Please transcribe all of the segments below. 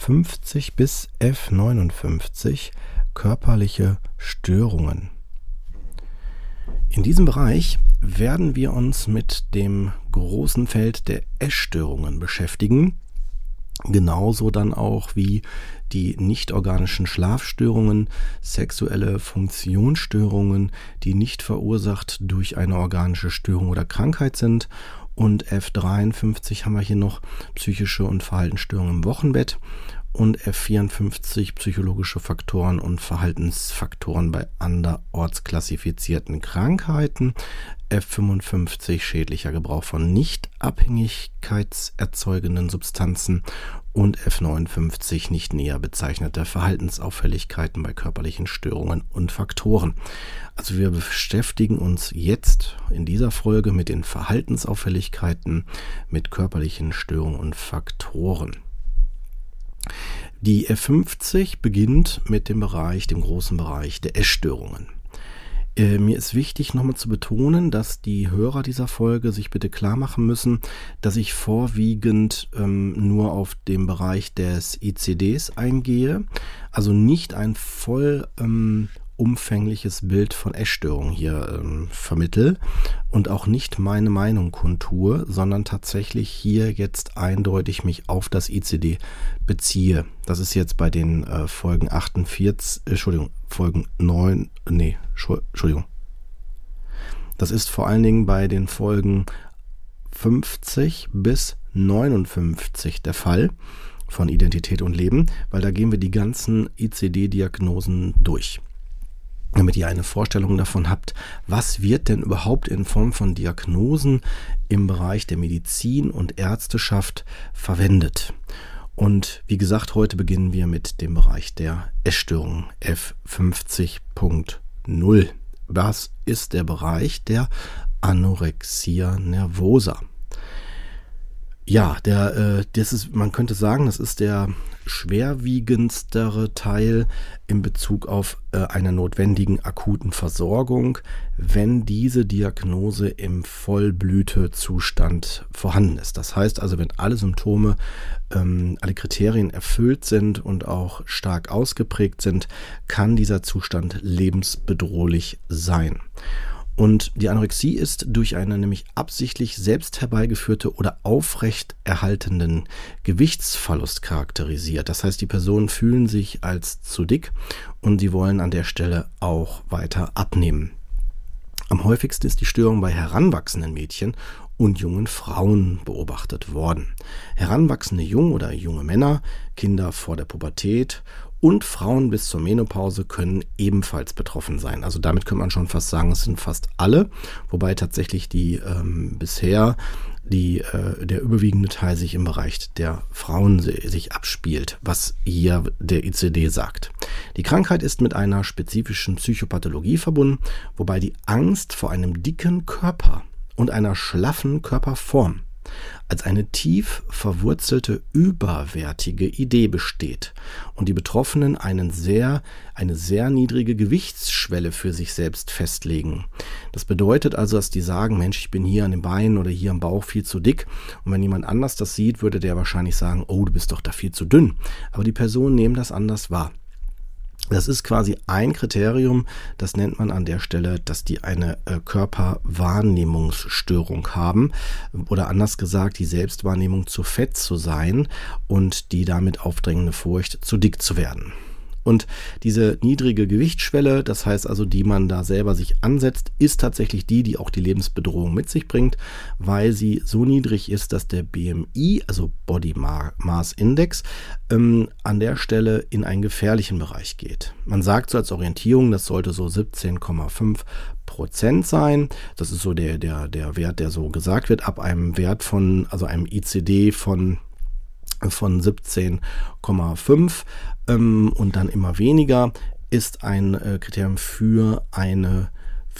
F50 bis F59 körperliche Störungen. In diesem Bereich werden wir uns mit dem großen Feld der Essstörungen beschäftigen, genauso dann auch wie die nicht-organischen Schlafstörungen, sexuelle Funktionsstörungen, die nicht verursacht durch eine organische Störung oder Krankheit sind und F53 haben wir hier noch psychische und Verhaltensstörungen im Wochenbett und F54 psychologische Faktoren und Verhaltensfaktoren bei anderorts klassifizierten Krankheiten, F55 schädlicher Gebrauch von nicht abhängigkeitserzeugenden Substanzen und F59 nicht näher bezeichnete Verhaltensauffälligkeiten bei körperlichen Störungen und Faktoren. Also wir beschäftigen uns jetzt in dieser Folge mit den Verhaltensauffälligkeiten, mit körperlichen Störungen und Faktoren. Die F50 beginnt mit dem Bereich, dem großen Bereich der Essstörungen. Äh, mir ist wichtig nochmal zu betonen, dass die Hörer dieser Folge sich bitte klar machen müssen, dass ich vorwiegend ähm, nur auf den Bereich des ICDs eingehe, also nicht ein voll ähm, umfängliches Bild von Essstörungen hier ähm, vermittel und auch nicht meine Meinung kundtue, sondern tatsächlich hier jetzt eindeutig mich auf das ICD beziehe. Das ist jetzt bei den äh, Folgen 48, äh, Entschuldigung, Folgen 9, nee, Entschuldigung. Das ist vor allen Dingen bei den Folgen 50 bis 59 der Fall von Identität und Leben, weil da gehen wir die ganzen ICD-Diagnosen durch damit ihr eine Vorstellung davon habt, was wird denn überhaupt in Form von Diagnosen im Bereich der Medizin und Ärzteschaft verwendet. Und wie gesagt, heute beginnen wir mit dem Bereich der Essstörung F50.0. Was ist der Bereich der Anorexia nervosa? Ja, der, äh, das ist, man könnte sagen, das ist der schwerwiegendstere Teil in Bezug auf äh, einer notwendigen akuten Versorgung, wenn diese Diagnose im Vollblütezustand vorhanden ist. Das heißt also, wenn alle Symptome, ähm, alle Kriterien erfüllt sind und auch stark ausgeprägt sind, kann dieser Zustand lebensbedrohlich sein. Und die Anorexie ist durch eine nämlich absichtlich selbst herbeigeführte oder aufrecht erhaltenden Gewichtsverlust charakterisiert. Das heißt, die Personen fühlen sich als zu dick und sie wollen an der Stelle auch weiter abnehmen. Am häufigsten ist die Störung bei heranwachsenden Mädchen und jungen Frauen beobachtet worden. Heranwachsende junge oder junge Männer, Kinder vor der Pubertät und Frauen bis zur Menopause können ebenfalls betroffen sein. Also damit könnte man schon fast sagen, es sind fast alle, wobei tatsächlich die ähm, bisher die, äh, der überwiegende Teil sich im Bereich der Frauen sich abspielt, was hier der ICD sagt. Die Krankheit ist mit einer spezifischen Psychopathologie verbunden, wobei die Angst vor einem dicken Körper und einer schlaffen Körperform als eine tief verwurzelte überwertige Idee besteht und die Betroffenen einen sehr, eine sehr niedrige Gewichtsschwelle für sich selbst festlegen. Das bedeutet also, dass die sagen, Mensch, ich bin hier an den Beinen oder hier am Bauch viel zu dick und wenn jemand anders das sieht, würde der wahrscheinlich sagen, oh, du bist doch da viel zu dünn. Aber die Personen nehmen das anders wahr. Das ist quasi ein Kriterium, das nennt man an der Stelle, dass die eine äh, Körperwahrnehmungsstörung haben oder anders gesagt, die Selbstwahrnehmung zu fett zu sein und die damit aufdrängende Furcht, zu dick zu werden. Und diese niedrige Gewichtsschwelle, das heißt also, die man da selber sich ansetzt, ist tatsächlich die, die auch die Lebensbedrohung mit sich bringt, weil sie so niedrig ist, dass der BMI, also Body Mass Index, ähm, an der Stelle in einen gefährlichen Bereich geht. Man sagt so als Orientierung, das sollte so 17,5 Prozent sein. Das ist so der, der, der Wert, der so gesagt wird, ab einem Wert von, also einem ICD von von 17,5 ähm, und dann immer weniger ist ein äh, Kriterium für eine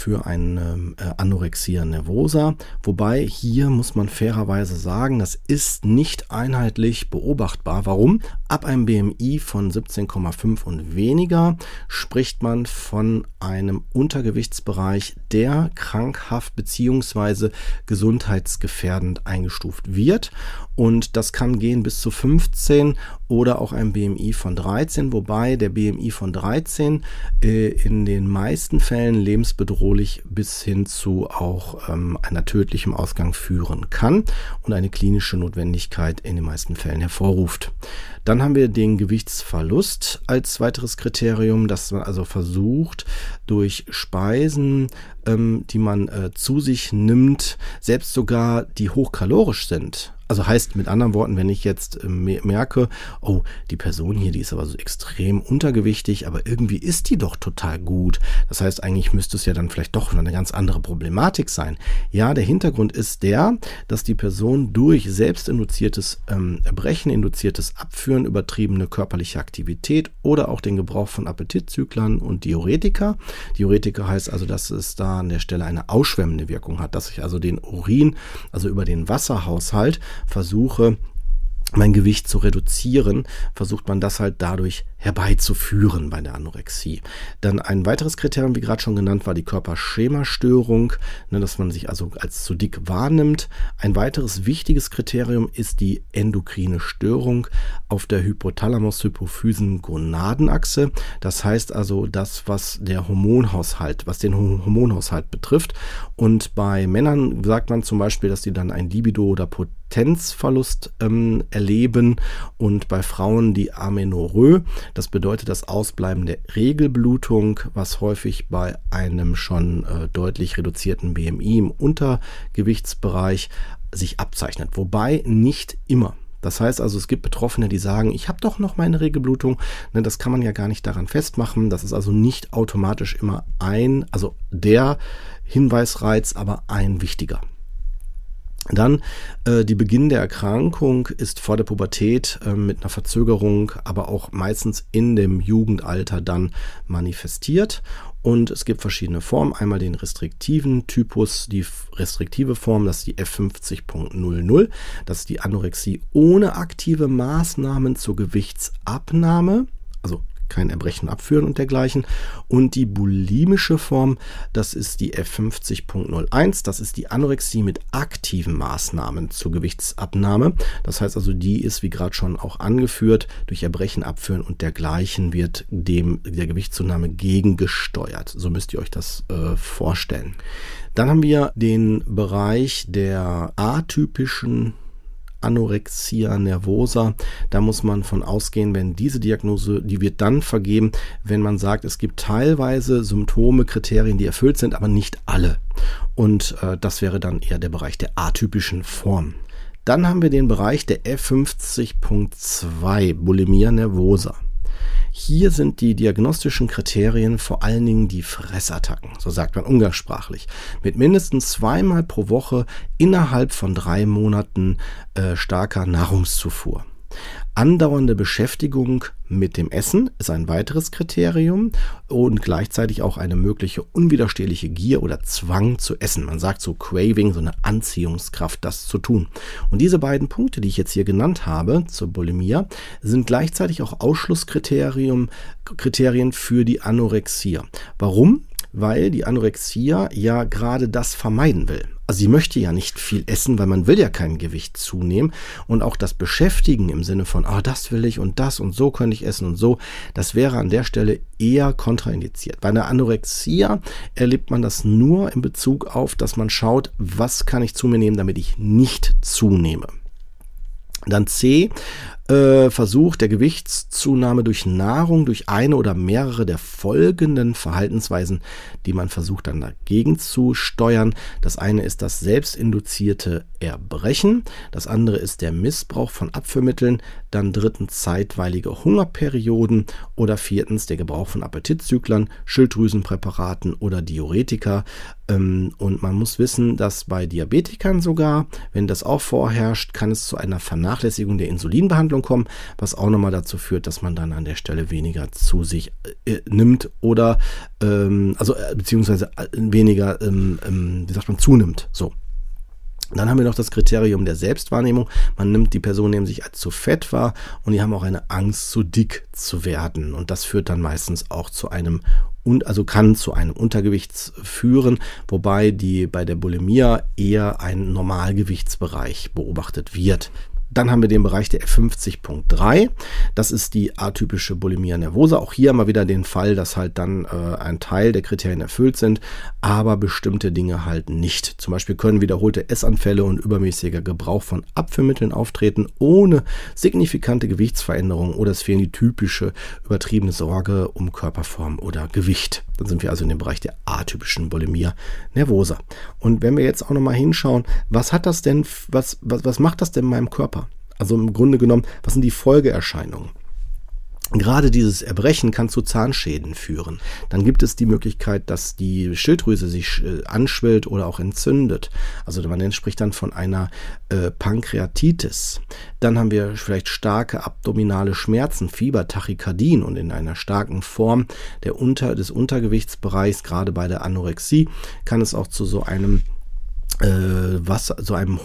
für eine äh, Anorexia nervosa. Wobei hier muss man fairerweise sagen, das ist nicht einheitlich beobachtbar. Warum? Ab einem BMI von 17,5 und weniger spricht man von einem Untergewichtsbereich, der krankhaft bzw. gesundheitsgefährdend eingestuft wird. Und das kann gehen bis zu 15 oder auch ein BMI von 13, wobei der BMI von 13 äh, in den meisten Fällen lebensbedrohlich bis hin zu auch ähm, einer tödlichen Ausgang führen kann und eine klinische Notwendigkeit in den meisten Fällen hervorruft. Dann haben wir den Gewichtsverlust als weiteres Kriterium, dass man also versucht, durch Speisen, ähm, die man äh, zu sich nimmt, selbst sogar die hochkalorisch sind, also heißt mit anderen Worten, wenn ich jetzt ähm, merke, oh, die Person hier, die ist aber so extrem untergewichtig, aber irgendwie ist die doch total gut. Das heißt, eigentlich müsste es ja dann vielleicht doch eine ganz andere Problematik sein. Ja, der Hintergrund ist der, dass die Person durch selbstinduziertes ähm, Erbrechen, induziertes Abführen, übertriebene körperliche Aktivität oder auch den Gebrauch von Appetitzyklern und Diuretika. Diuretika heißt also, dass es da an der Stelle eine ausschwemmende Wirkung hat, dass ich also den Urin, also über den Wasserhaushalt versuche, mein Gewicht zu reduzieren, versucht man das halt dadurch herbeizuführen bei der Anorexie. Dann ein weiteres Kriterium, wie gerade schon genannt, war die Körperschemastörung, ne, dass man sich also als zu dick wahrnimmt. Ein weiteres wichtiges Kriterium ist die endokrine Störung auf der Hypothalamus-Hypophysen-Gonadenachse. Das heißt also das, was der Hormonhaushalt, was den Hormonhaushalt betrifft. Und bei Männern sagt man zum Beispiel, dass die dann ein Libido oder Potenzverlust ähm, erleben und bei Frauen die Amenorrhoe, das bedeutet das Ausbleiben der Regelblutung, was häufig bei einem schon äh, deutlich reduzierten BMI im Untergewichtsbereich sich abzeichnet. Wobei nicht immer. Das heißt also, es gibt Betroffene, die sagen, ich habe doch noch meine Regelblutung. Ne, das kann man ja gar nicht daran festmachen. Das ist also nicht automatisch immer ein, also der Hinweisreiz, aber ein wichtiger. Dann äh, die Beginn der Erkrankung ist vor der Pubertät äh, mit einer Verzögerung, aber auch meistens in dem Jugendalter dann manifestiert. Und es gibt verschiedene Formen. Einmal den restriktiven Typus, die restriktive Form, das ist die F50.00. Das ist die Anorexie ohne aktive Maßnahmen zur Gewichtsabnahme. Kein Erbrechen abführen und dergleichen. Und die bulimische Form, das ist die F50.01, das ist die Anorexie mit aktiven Maßnahmen zur Gewichtsabnahme. Das heißt also, die ist, wie gerade schon auch angeführt, durch Erbrechen abführen und dergleichen wird dem der Gewichtszunahme gegengesteuert. So müsst ihr euch das äh, vorstellen. Dann haben wir den Bereich der atypischen Anorexia nervosa. Da muss man von ausgehen, wenn diese Diagnose, die wird dann vergeben, wenn man sagt, es gibt teilweise Symptome, Kriterien, die erfüllt sind, aber nicht alle. Und äh, das wäre dann eher der Bereich der atypischen Form. Dann haben wir den Bereich der F50.2, Bulimia nervosa. Hier sind die diagnostischen Kriterien vor allen Dingen die Fressattacken, so sagt man umgangssprachlich, mit mindestens zweimal pro Woche innerhalb von drei Monaten äh, starker Nahrungszufuhr. Andauernde Beschäftigung mit dem Essen ist ein weiteres Kriterium und gleichzeitig auch eine mögliche unwiderstehliche Gier oder Zwang zu essen. Man sagt so Craving, so eine Anziehungskraft, das zu tun. Und diese beiden Punkte, die ich jetzt hier genannt habe zur Bulimia, sind gleichzeitig auch Ausschlusskriterien Kriterien für die Anorexia. Warum? Weil die Anorexia ja gerade das vermeiden will. Also sie möchte ja nicht viel essen, weil man will ja kein Gewicht zunehmen. Und auch das Beschäftigen im Sinne von, ah, oh, das will ich und das und so könnte ich essen und so, das wäre an der Stelle eher kontraindiziert. Bei einer Anorexia erlebt man das nur in Bezug auf, dass man schaut, was kann ich zu mir nehmen, damit ich nicht zunehme. Dann C, äh, Versuch der Gewichtszunahme durch Nahrung, durch eine oder mehrere der folgenden Verhaltensweisen, die man versucht dann dagegen zu steuern. Das eine ist das selbstinduzierte Erbrechen, das andere ist der Missbrauch von Abführmitteln, dann drittens zeitweilige Hungerperioden oder viertens der Gebrauch von Appetitzüglern, Schilddrüsenpräparaten oder Diuretika. Ähm, und man muss wissen, dass bei Diabetikern sogar, wenn das auch vorherrscht, kann es zu einer Vernachlässigung der Insulinbehandlung kommen, was auch nochmal dazu führt, dass man dann an der Stelle weniger zu sich äh, nimmt oder ähm, also äh, beziehungsweise äh, weniger, ähm, ähm, wie sagt man, zunimmt. So. Dann haben wir noch das Kriterium der Selbstwahrnehmung. Man nimmt die Person neben sich als zu fett wahr und die haben auch eine Angst, zu dick zu werden. Und das führt dann meistens auch zu einem und also kann zu einem Untergewicht führen, wobei die bei der Bulimia eher ein Normalgewichtsbereich beobachtet wird. Dann haben wir den Bereich der F50.3. Das ist die atypische Bulimia nervosa. Auch hier haben wir wieder den Fall, dass halt dann äh, ein Teil der Kriterien erfüllt sind, aber bestimmte Dinge halt nicht. Zum Beispiel können wiederholte Essanfälle und übermäßiger Gebrauch von Abführmitteln auftreten, ohne signifikante Gewichtsveränderungen oder es fehlen die typische übertriebene Sorge um Körperform oder Gewicht. Dann sind wir also in dem Bereich der atypischen Bulimia nervosa. Und wenn wir jetzt auch nochmal hinschauen, was hat das denn, was, was, was macht das denn in meinem Körper? Also im Grunde genommen, was sind die Folgeerscheinungen? Gerade dieses Erbrechen kann zu Zahnschäden führen. Dann gibt es die Möglichkeit, dass die Schilddrüse sich äh, anschwillt oder auch entzündet. Also man spricht dann von einer äh, Pankreatitis. Dann haben wir vielleicht starke abdominale Schmerzen, Fieber, Tachykardien und in einer starken Form der Unter, des Untergewichtsbereichs, gerade bei der Anorexie, kann es auch zu so einem was zu einem,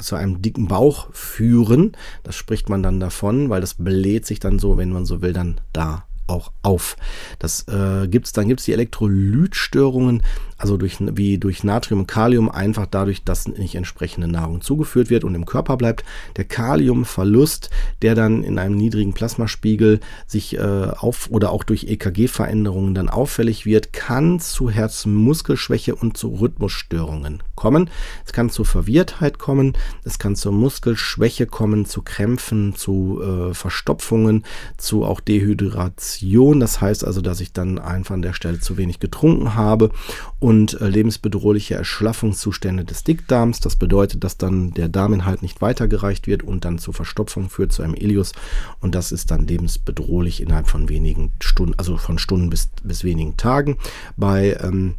zu einem dicken Bauch führen. Das spricht man dann davon, weil das bläht sich dann so, wenn man so will, dann da auch auf. Das äh, gibt's, dann gibt es die Elektrolytstörungen, also durch, wie durch Natrium und Kalium, einfach dadurch, dass nicht entsprechende Nahrung zugeführt wird und im Körper bleibt. Der Kaliumverlust, der dann in einem niedrigen Plasmaspiegel sich äh, auf oder auch durch EKG-Veränderungen dann auffällig wird, kann zu Herzmuskelschwäche und zu Rhythmusstörungen kommen. Es kann zu Verwirrtheit kommen, es kann zur Muskelschwäche kommen, zu Krämpfen, zu äh, Verstopfungen, zu auch Dehydration. Das heißt also, dass ich dann einfach an der Stelle zu wenig getrunken habe und äh, lebensbedrohliche Erschlaffungszustände des Dickdarms. Das bedeutet, dass dann der Darminhalt nicht weitergereicht wird und dann zur Verstopfung führt, zu einem Ilius. Und das ist dann lebensbedrohlich innerhalb von wenigen Stunden, also von Stunden bis, bis wenigen Tagen. Bei ähm,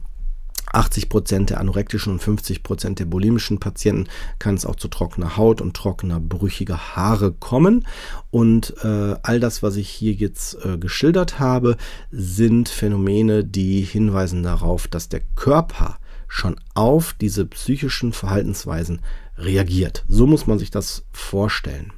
80 Prozent der anorektischen und 50 Prozent der bulimischen Patienten kann es auch zu trockener Haut und trockener, brüchiger Haare kommen. Und äh, all das, was ich hier jetzt äh, geschildert habe, sind Phänomene, die hinweisen darauf, dass der Körper schon auf diese psychischen Verhaltensweisen reagiert. So muss man sich das vorstellen.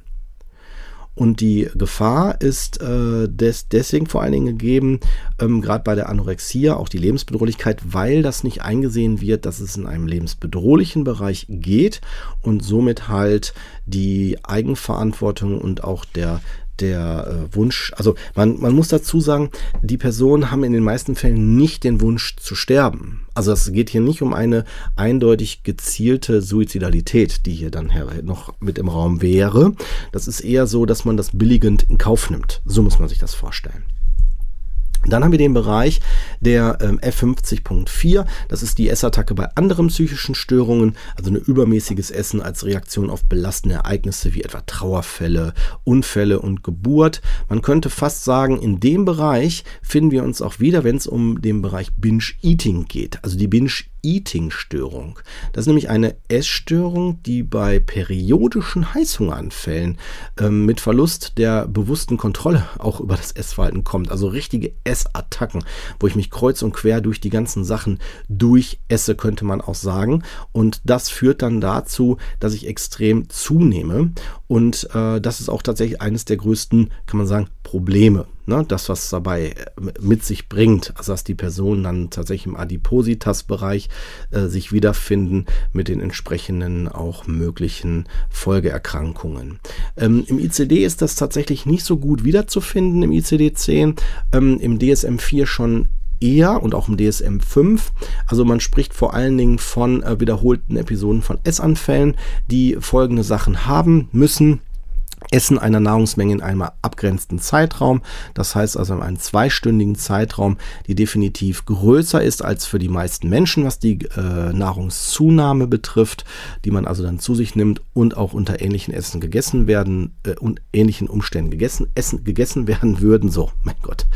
Und die Gefahr ist äh, des, deswegen vor allen Dingen gegeben, ähm, gerade bei der Anorexia, auch die Lebensbedrohlichkeit, weil das nicht eingesehen wird, dass es in einem lebensbedrohlichen Bereich geht und somit halt die Eigenverantwortung und auch der der äh, Wunsch, also man, man muss dazu sagen, die Personen haben in den meisten Fällen nicht den Wunsch zu sterben. Also es geht hier nicht um eine eindeutig gezielte Suizidalität, die hier dann noch mit im Raum wäre. Das ist eher so, dass man das billigend in Kauf nimmt. So muss man sich das vorstellen. Dann haben wir den Bereich der ähm, F50.4. Das ist die Essattacke bei anderen psychischen Störungen, also ein übermäßiges Essen als Reaktion auf belastende Ereignisse wie etwa Trauerfälle, Unfälle und Geburt. Man könnte fast sagen, in dem Bereich finden wir uns auch wieder, wenn es um den Bereich Binge-Eating geht. Also die Binge Eating-Störung. Das ist nämlich eine Essstörung, die bei periodischen Heißhungeranfällen ähm, mit Verlust der bewussten Kontrolle auch über das Essverhalten kommt. Also richtige Essattacken, wo ich mich kreuz und quer durch die ganzen Sachen durchesse, könnte man auch sagen. Und das führt dann dazu, dass ich extrem zunehme. Und äh, das ist auch tatsächlich eines der größten, kann man sagen, Probleme ne, das, was dabei äh, mit sich bringt, also dass die Personen dann tatsächlich im Adipositas-Bereich äh, sich wiederfinden mit den entsprechenden auch möglichen Folgeerkrankungen. Ähm, Im ICD ist das tatsächlich nicht so gut wiederzufinden, im ICD-10, ähm, im DSM-4 schon eher und auch im DSM 5. Also man spricht vor allen Dingen von äh, wiederholten Episoden von Essanfällen, die folgende Sachen haben müssen Essen einer Nahrungsmenge in einem abgrenzten Zeitraum. Das heißt also in einem zweistündigen Zeitraum, die definitiv größer ist als für die meisten Menschen, was die äh, Nahrungszunahme betrifft, die man also dann zu sich nimmt und auch unter ähnlichen Essen gegessen werden äh, und ähnlichen Umständen gegessen, essen, gegessen werden würden. So, mein Gott.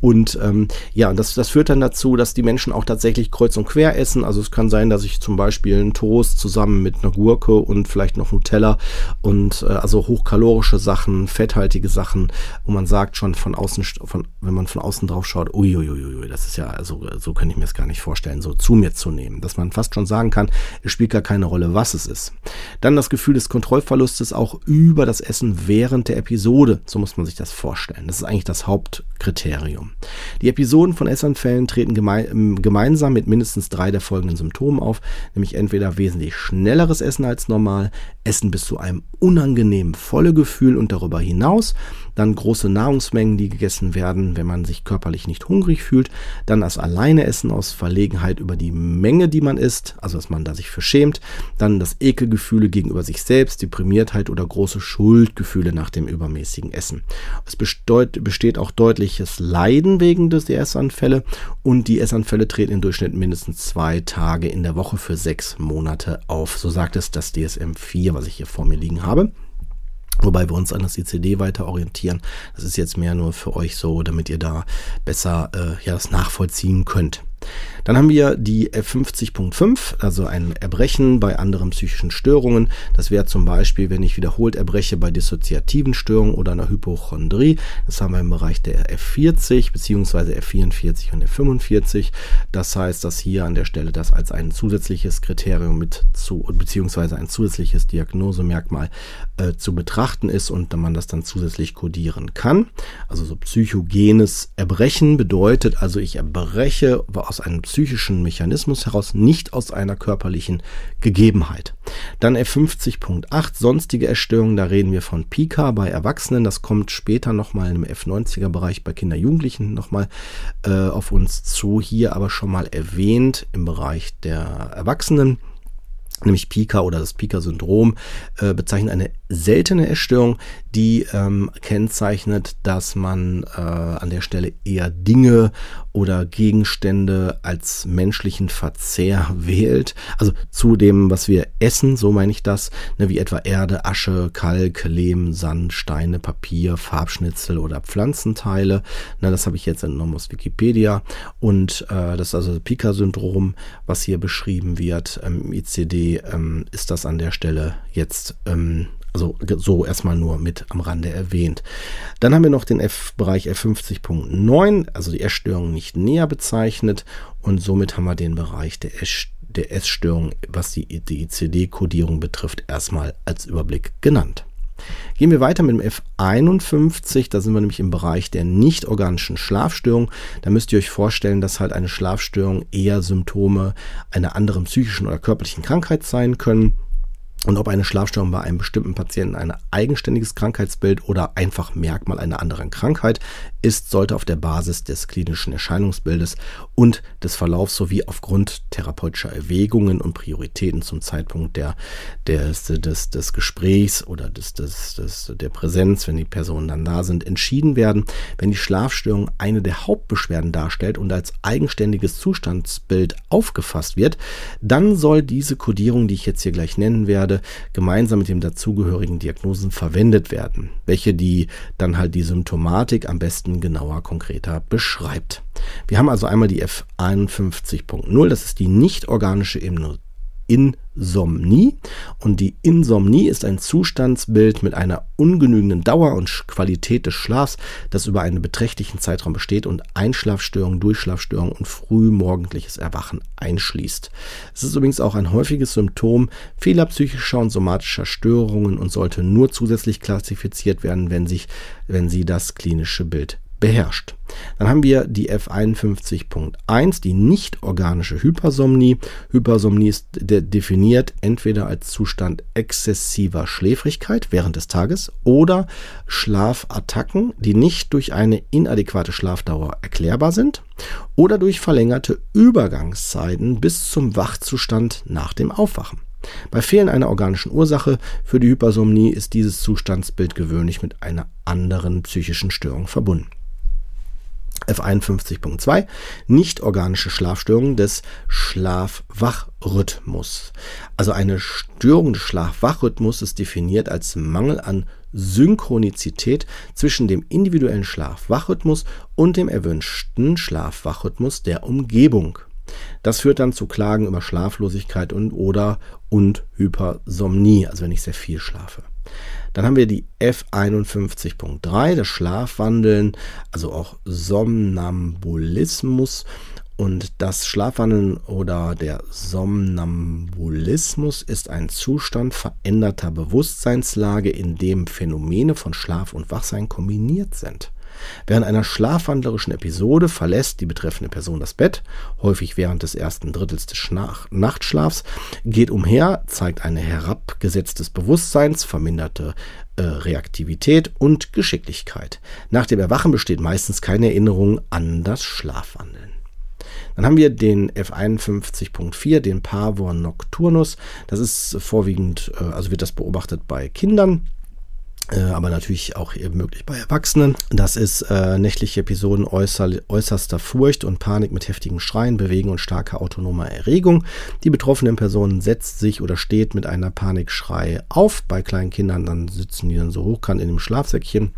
Und ähm, ja, das, das führt dann dazu, dass die Menschen auch tatsächlich kreuz und quer essen. Also es kann sein, dass ich zum Beispiel einen Toast zusammen mit einer Gurke und vielleicht noch Nutella und äh, also hochkalorisch kalorische Sachen, fetthaltige Sachen, wo man sagt schon von außen, von, wenn man von außen drauf schaut, uiuiui, das ist ja, also so kann ich mir es gar nicht vorstellen, so zu mir zu nehmen, dass man fast schon sagen kann, es spielt gar keine Rolle, was es ist. Dann das Gefühl des Kontrollverlustes auch über das Essen während der Episode, so muss man sich das vorstellen. Das ist eigentlich das Hauptkriterium. Die Episoden von Essanfällen treten geme ähm, gemeinsam mit mindestens drei der folgenden Symptomen auf, nämlich entweder wesentlich schnelleres Essen als normal, Essen bis zu einem unangenehmen Vollegefühl und darüber hinaus, dann große Nahrungsmengen, die gegessen werden, wenn man sich körperlich nicht hungrig fühlt, dann das Alleineessen aus Verlegenheit über die Menge, die man isst, also dass man da sich verschämt, dann das Ekelgefühle gegenüber sich selbst, Deprimiertheit oder große Schuldgefühle nach dem übermäßigen Essen. Es besteht auch deutliches Leiden wegen des Essanfälle und die Essanfälle treten im Durchschnitt mindestens zwei Tage in der Woche für sechs Monate auf. So sagt es das DSM 4, was ich hier vor mir liegen habe. Wobei wir uns an das ICD weiter orientieren. Das ist jetzt mehr nur für euch so, damit ihr da besser äh, ja, das nachvollziehen könnt. Dann haben wir die F50.5, also ein Erbrechen bei anderen psychischen Störungen. Das wäre zum Beispiel, wenn ich wiederholt erbreche bei dissoziativen Störungen oder einer Hypochondrie. Das haben wir im Bereich der F40 bzw. F44 und F45. Das heißt, dass hier an der Stelle das als ein zusätzliches Kriterium mit zu bzw. ein zusätzliches Diagnosemerkmal äh, zu betrachten ist und man das dann zusätzlich kodieren kann. Also so psychogenes Erbrechen bedeutet also, ich erbreche aus einem psychischen Mechanismus heraus, nicht aus einer körperlichen Gegebenheit. Dann F50.8, sonstige Erstörungen, da reden wir von Pika bei Erwachsenen, das kommt später nochmal im F90er Bereich bei Kinder, Jugendlichen nochmal äh, auf uns zu, hier aber schon mal erwähnt im Bereich der Erwachsenen nämlich Pika oder das Pika-Syndrom, äh, bezeichnet eine seltene Essstörung, die ähm, kennzeichnet, dass man äh, an der Stelle eher Dinge oder Gegenstände als menschlichen Verzehr wählt. Also zu dem, was wir essen, so meine ich das, ne, wie etwa Erde, Asche, Kalk, Lehm, Sand, Steine, Papier, Farbschnitzel oder Pflanzenteile. Ne, das habe ich jetzt entnommen aus Wikipedia. Und äh, das ist also das Pika-Syndrom, was hier beschrieben wird. Im ICD ähm, ist das an der Stelle jetzt ähm, also so erstmal nur mit am Rande erwähnt. Dann haben wir noch den F-Bereich F50.9, also die Essstörung nicht näher bezeichnet. Und somit haben wir den Bereich der, der Essstörung, was die, die ICD-Kodierung betrifft, erstmal als Überblick genannt. Gehen wir weiter mit dem F51, da sind wir nämlich im Bereich der nicht organischen Schlafstörung. Da müsst ihr euch vorstellen, dass halt eine Schlafstörung eher Symptome einer anderen psychischen oder körperlichen Krankheit sein können und ob eine Schlafstörung bei einem bestimmten Patienten ein eigenständiges Krankheitsbild oder einfach Merkmal einer anderen Krankheit ist, sollte auf der Basis des klinischen Erscheinungsbildes und des Verlaufs sowie aufgrund therapeutischer Erwägungen und Prioritäten zum Zeitpunkt der, des, des, des Gesprächs oder des, des, des, der Präsenz, wenn die Personen dann da sind, entschieden werden. Wenn die Schlafstörung eine der Hauptbeschwerden darstellt und als eigenständiges Zustandsbild aufgefasst wird, dann soll diese Kodierung, die ich jetzt hier gleich nennen werde, gemeinsam mit dem dazugehörigen Diagnosen verwendet werden, welche die dann halt die Symptomatik am besten genauer, konkreter beschreibt. Wir haben also einmal die F51.0, das ist die nicht organische Insomnie. Und die Insomnie ist ein Zustandsbild mit einer ungenügenden Dauer und Qualität des Schlafs, das über einen beträchtlichen Zeitraum besteht und Einschlafstörungen, Durchschlafstörungen und frühmorgendliches Erwachen einschließt. Es ist übrigens auch ein häufiges Symptom vieler psychischer und somatischer Störungen und sollte nur zusätzlich klassifiziert werden, wenn, sich, wenn sie das klinische Bild beherrscht. Dann haben wir die F51.1, die nicht organische Hypersomnie. Hypersomnie ist de definiert entweder als Zustand exzessiver Schläfrigkeit während des Tages oder Schlafattacken, die nicht durch eine inadäquate Schlafdauer erklärbar sind oder durch verlängerte Übergangszeiten bis zum Wachzustand nach dem Aufwachen. Bei Fehlen einer organischen Ursache für die Hypersomnie ist dieses Zustandsbild gewöhnlich mit einer anderen psychischen Störung verbunden. F51.2 nicht organische Schlafstörungen des Schlaf-Wach-Rhythmus. Also eine Störung des Schlaf-Wach-Rhythmus ist definiert als Mangel an Synchronizität zwischen dem individuellen Schlaf-Wach-Rhythmus und dem erwünschten Schlaf-Wach-Rhythmus der Umgebung. Das führt dann zu Klagen über Schlaflosigkeit und oder und Hypersomnie, also wenn ich sehr viel schlafe. Dann haben wir die F51.3, das Schlafwandeln, also auch Somnambulismus. Und das Schlafwandeln oder der Somnambulismus ist ein Zustand veränderter Bewusstseinslage, in dem Phänomene von Schlaf und Wachsein kombiniert sind. Während einer schlafwandlerischen Episode verlässt die betreffende Person das Bett, häufig während des ersten Drittels des Nachtschlafs, geht umher, zeigt ein herabgesetztes Bewusstseins, verminderte äh, Reaktivität und Geschicklichkeit. Nach dem Erwachen besteht meistens keine Erinnerung an das Schlafwandeln. Dann haben wir den F51.4, den Pavor Nocturnus. Das ist vorwiegend, äh, also wird das beobachtet bei Kindern aber natürlich auch möglich bei Erwachsenen. Das ist äh, nächtliche Episoden äußer, äußerster Furcht und Panik mit heftigem Schreien, Bewegen und starker autonomer Erregung. Die betroffene Person setzt sich oder steht mit einer Panikschrei auf. Bei kleinen Kindern dann sitzen die dann so hochkant in dem Schlafsäckchen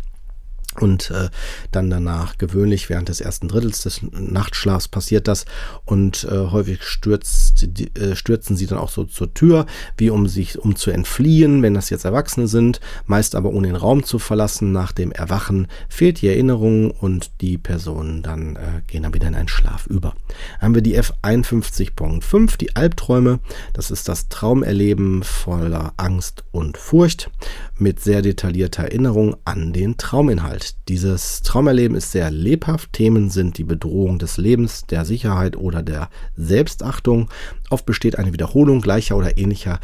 und äh, dann danach gewöhnlich während des ersten Drittels des Nachtschlafs passiert das und äh, häufig stürzt, die, äh, stürzen sie dann auch so zur Tür, wie um sich um zu entfliehen, wenn das jetzt Erwachsene sind, meist aber ohne den Raum zu verlassen. Nach dem Erwachen fehlt die Erinnerung und die Personen dann äh, gehen dann wieder in einen Schlaf über. Haben wir die F51.5, die Albträume. Das ist das Traumerleben voller Angst und Furcht mit sehr detaillierter Erinnerung an den Trauminhalt. Dieses Traumerleben ist sehr lebhaft. Themen sind die Bedrohung des Lebens, der Sicherheit oder der Selbstachtung. Oft besteht eine Wiederholung gleicher oder ähnlicher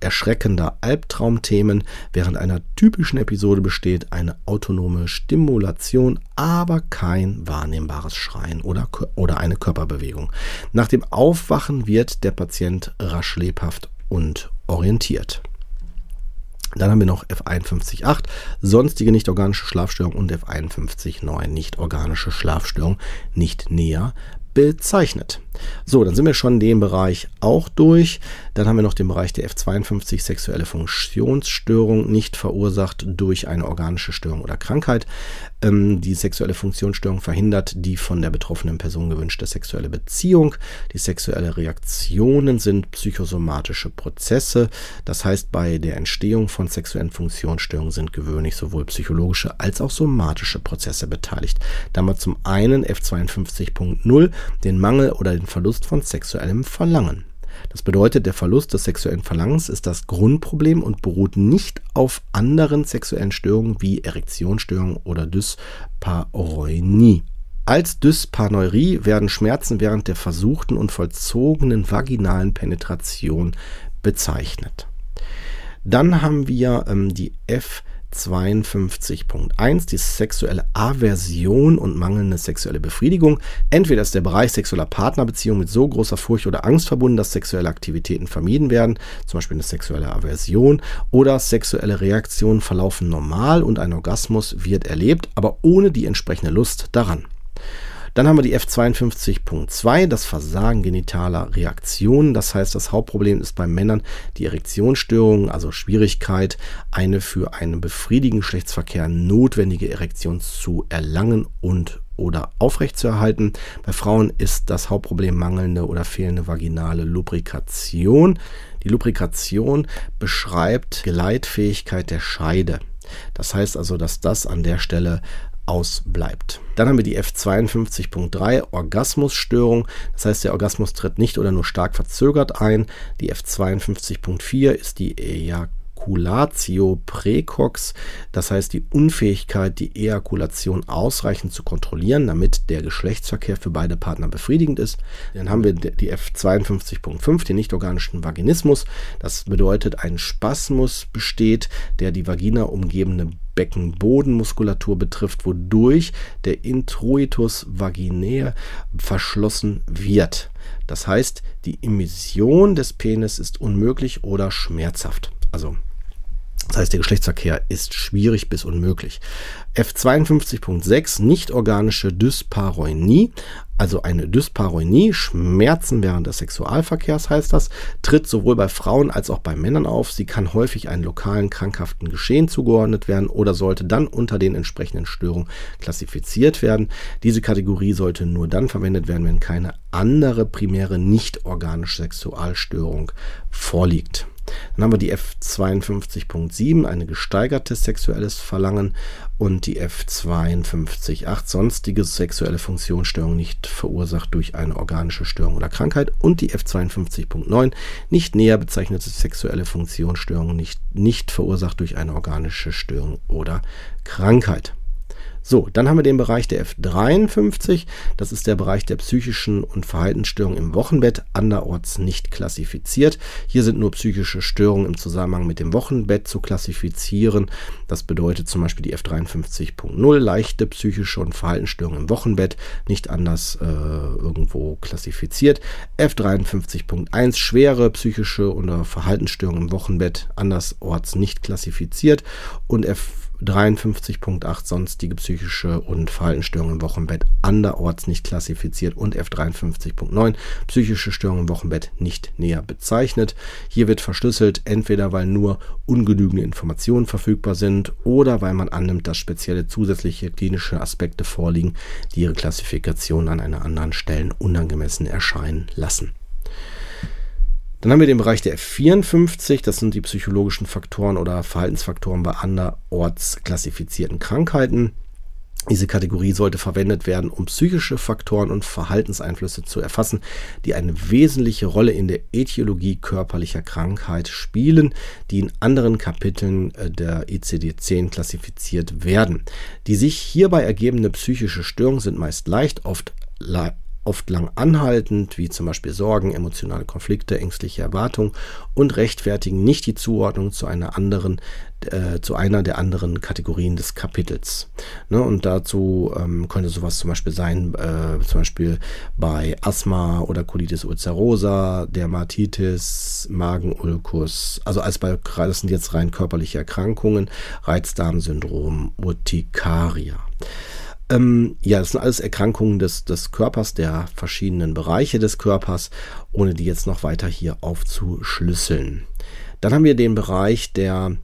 erschreckender Albtraumthemen. Während einer typischen Episode besteht eine autonome Stimulation, aber kein wahrnehmbares Schreien oder, oder eine Körperbewegung. Nach dem Aufwachen wird der Patient rasch lebhaft und orientiert. Dann haben wir noch F51.8, sonstige nicht-organische Schlafstörung und F51.9, nicht-organische Schlafstörung, nicht näher bezeichnet. So, dann sind wir schon dem Bereich auch durch. Dann haben wir noch den Bereich der F52 sexuelle Funktionsstörung, nicht verursacht durch eine organische Störung oder Krankheit. Ähm, die sexuelle Funktionsstörung verhindert die von der betroffenen Person gewünschte sexuelle Beziehung. Die sexuelle Reaktionen sind psychosomatische Prozesse. Das heißt, bei der Entstehung von sexuellen Funktionsstörungen sind gewöhnlich sowohl psychologische als auch somatische Prozesse beteiligt. Da haben zum einen F52.0 den Mangel oder den Verlust von sexuellem Verlangen. Das bedeutet, der Verlust des sexuellen Verlangens ist das Grundproblem und beruht nicht auf anderen sexuellen Störungen wie Erektionsstörungen oder Dyspareunie. Als Dyspareunie werden Schmerzen während der versuchten und vollzogenen vaginalen Penetration bezeichnet. Dann haben wir ähm, die F 52.1, die sexuelle Aversion und mangelnde sexuelle Befriedigung. Entweder ist der Bereich sexueller Partnerbeziehung mit so großer Furcht oder Angst verbunden, dass sexuelle Aktivitäten vermieden werden, zum Beispiel eine sexuelle Aversion, oder sexuelle Reaktionen verlaufen normal und ein Orgasmus wird erlebt, aber ohne die entsprechende Lust daran. Dann haben wir die F52.2, das Versagen genitaler Reaktionen. Das heißt, das Hauptproblem ist bei Männern die Erektionsstörung, also Schwierigkeit, eine für einen befriedigenden Geschlechtsverkehr notwendige Erektion zu erlangen und oder aufrechtzuerhalten. Bei Frauen ist das Hauptproblem mangelnde oder fehlende vaginale Lubrikation. Die Lubrikation beschreibt Geleitfähigkeit der Scheide. Das heißt also, dass das an der Stelle ausbleibt. Dann haben wir die F52.3 Orgasmusstörung. Das heißt, der Orgasmus tritt nicht oder nur stark verzögert ein. Die F52.4 ist die Ejaculatio precox, das heißt die Unfähigkeit, die Ejakulation ausreichend zu kontrollieren, damit der Geschlechtsverkehr für beide Partner befriedigend ist. Dann haben wir die F52.5, den nichtorganischen Vaginismus. Das bedeutet, ein Spasmus besteht, der die Vagina umgebende Beckenbodenmuskulatur betrifft, wodurch der Introitus vaginae verschlossen wird. Das heißt, die Emission des Penis ist unmöglich oder schmerzhaft. Also das heißt, der Geschlechtsverkehr ist schwierig bis unmöglich. F52.6 nicht-organische Dyspareunie, also eine Dyspareunie, Schmerzen während des Sexualverkehrs heißt das, tritt sowohl bei Frauen als auch bei Männern auf. Sie kann häufig einem lokalen krankhaften Geschehen zugeordnet werden oder sollte dann unter den entsprechenden Störungen klassifiziert werden. Diese Kategorie sollte nur dann verwendet werden, wenn keine andere primäre nicht-organische Sexualstörung vorliegt. Dann haben wir die F52.7, eine gesteigertes sexuelles Verlangen und die F52.8, sonstige sexuelle Funktionsstörung nicht verursacht durch eine organische Störung oder Krankheit und die F52.9, nicht näher bezeichnete sexuelle Funktionsstörung nicht, nicht verursacht durch eine organische Störung oder Krankheit. So, dann haben wir den Bereich der F53. Das ist der Bereich der psychischen und Verhaltensstörungen im Wochenbett, anderorts nicht klassifiziert. Hier sind nur psychische Störungen im Zusammenhang mit dem Wochenbett zu klassifizieren. Das bedeutet zum Beispiel die F53.0, leichte psychische und Verhaltensstörungen im Wochenbett, nicht anders äh, irgendwo klassifiziert. F53.1, schwere psychische oder Verhaltensstörungen im Wochenbett, andersorts nicht klassifiziert. Und F 53.8 sonstige psychische und Verhaltensstörungen im Wochenbett anderorts nicht klassifiziert und F53.9 psychische Störungen im Wochenbett nicht näher bezeichnet. Hier wird verschlüsselt, entweder weil nur ungenügende Informationen verfügbar sind oder weil man annimmt, dass spezielle zusätzliche klinische Aspekte vorliegen, die ihre Klassifikation an einer anderen Stelle unangemessen erscheinen lassen. Dann haben wir den Bereich der F54, das sind die psychologischen Faktoren oder Verhaltensfaktoren bei anderorts klassifizierten Krankheiten. Diese Kategorie sollte verwendet werden, um psychische Faktoren und Verhaltenseinflüsse zu erfassen, die eine wesentliche Rolle in der Ätiologie körperlicher Krankheit spielen, die in anderen Kapiteln äh, der ICD-10 klassifiziert werden. Die sich hierbei ergebende psychische Störungen sind meist leicht, oft oft lang anhaltend, wie zum Beispiel Sorgen, emotionale Konflikte, ängstliche Erwartungen und rechtfertigen nicht die Zuordnung zu einer anderen, äh, zu einer der anderen Kategorien des Kapitels. Ne, und dazu ähm, könnte sowas zum Beispiel sein, äh, zum Beispiel bei Asthma oder Colitis ulcerosa, Dermatitis, Magenulkus, also als bei, das sind jetzt rein körperliche Erkrankungen, Reizdarmsyndrom, Urtikaria. Ähm, ja, das sind alles Erkrankungen des, des Körpers, der verschiedenen Bereiche des Körpers, ohne die jetzt noch weiter hier aufzuschlüsseln. Dann haben wir den Bereich der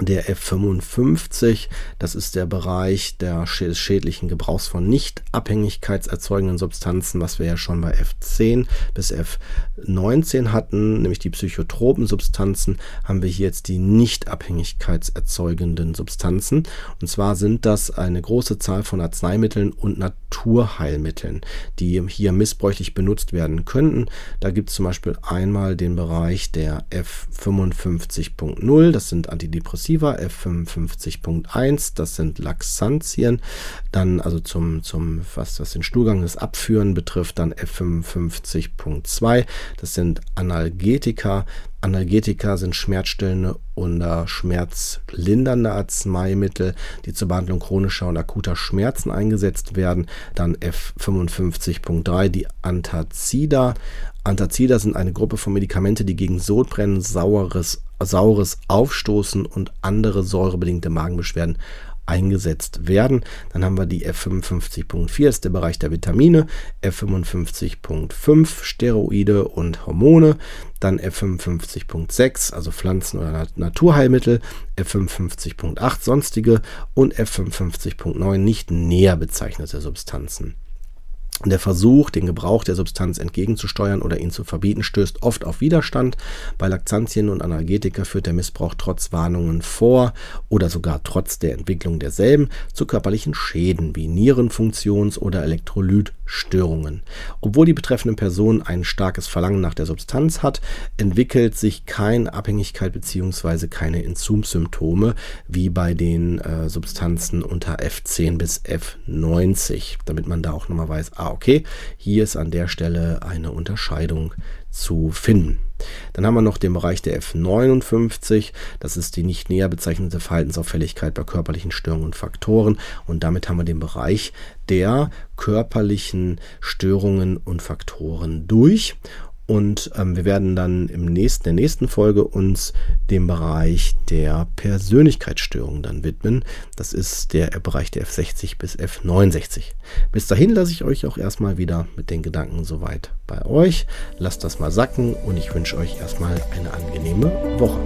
der F55, das ist der Bereich des schädlichen Gebrauchs von nicht abhängigkeitserzeugenden Substanzen, was wir ja schon bei F10 bis F19 hatten, nämlich die psychotropen Substanzen, haben wir hier jetzt die nicht abhängigkeitserzeugenden Substanzen. Und zwar sind das eine große Zahl von Arzneimitteln und Naturheilmitteln, die hier missbräuchlich benutzt werden könnten. Da gibt es zum Beispiel einmal den Bereich der F55.0, das sind Antidepressiva Antidepressiva, F55.1, das sind Laxantien. Dann also zum, zum was, was den Stuhlgang des Abführen betrifft, dann F55.2, das sind Analgetika. Analgetika sind schmerzstillende oder schmerzlindernde Arzneimittel, die zur Behandlung chronischer und akuter Schmerzen eingesetzt werden. Dann F55.3 die Antazida. Antazida sind eine Gruppe von Medikamente, die gegen Sodbrennen, saures, saures Aufstoßen und andere säurebedingte Magenbeschwerden eingesetzt werden. Dann haben wir die F55.4, ist der Bereich der Vitamine, F55.5 Steroide und Hormone, dann F55.6, also Pflanzen- oder Naturheilmittel, F55.8 sonstige und F55.9 nicht näher bezeichnete Substanzen. Der Versuch, den Gebrauch der Substanz entgegenzusteuern oder ihn zu verbieten, stößt oft auf Widerstand. Bei Laktantien und Analgetika führt der Missbrauch trotz Warnungen vor oder sogar trotz der Entwicklung derselben zu körperlichen Schäden wie Nierenfunktions- oder Elektrolytstörungen. Obwohl die betreffende Person ein starkes Verlangen nach der Substanz hat, entwickelt sich keine Abhängigkeit bzw. keine Entzugsymptome wie bei den äh, Substanzen unter F10 bis F90, damit man da auch nochmal weiß, ah, okay, hier ist an der Stelle eine Unterscheidung zu finden. Dann haben wir noch den Bereich der F59, das ist die nicht näher bezeichnete Verhaltensauffälligkeit bei körperlichen Störungen und Faktoren. Und damit haben wir den Bereich der körperlichen Störungen und Faktoren durch. Und ähm, wir werden dann im nächsten, der nächsten Folge uns dem Bereich der Persönlichkeitsstörungen dann widmen. Das ist der Bereich der F60 bis F69. Bis dahin lasse ich euch auch erstmal wieder mit den Gedanken soweit bei euch. Lasst das mal sacken und ich wünsche euch erstmal eine angenehme Woche.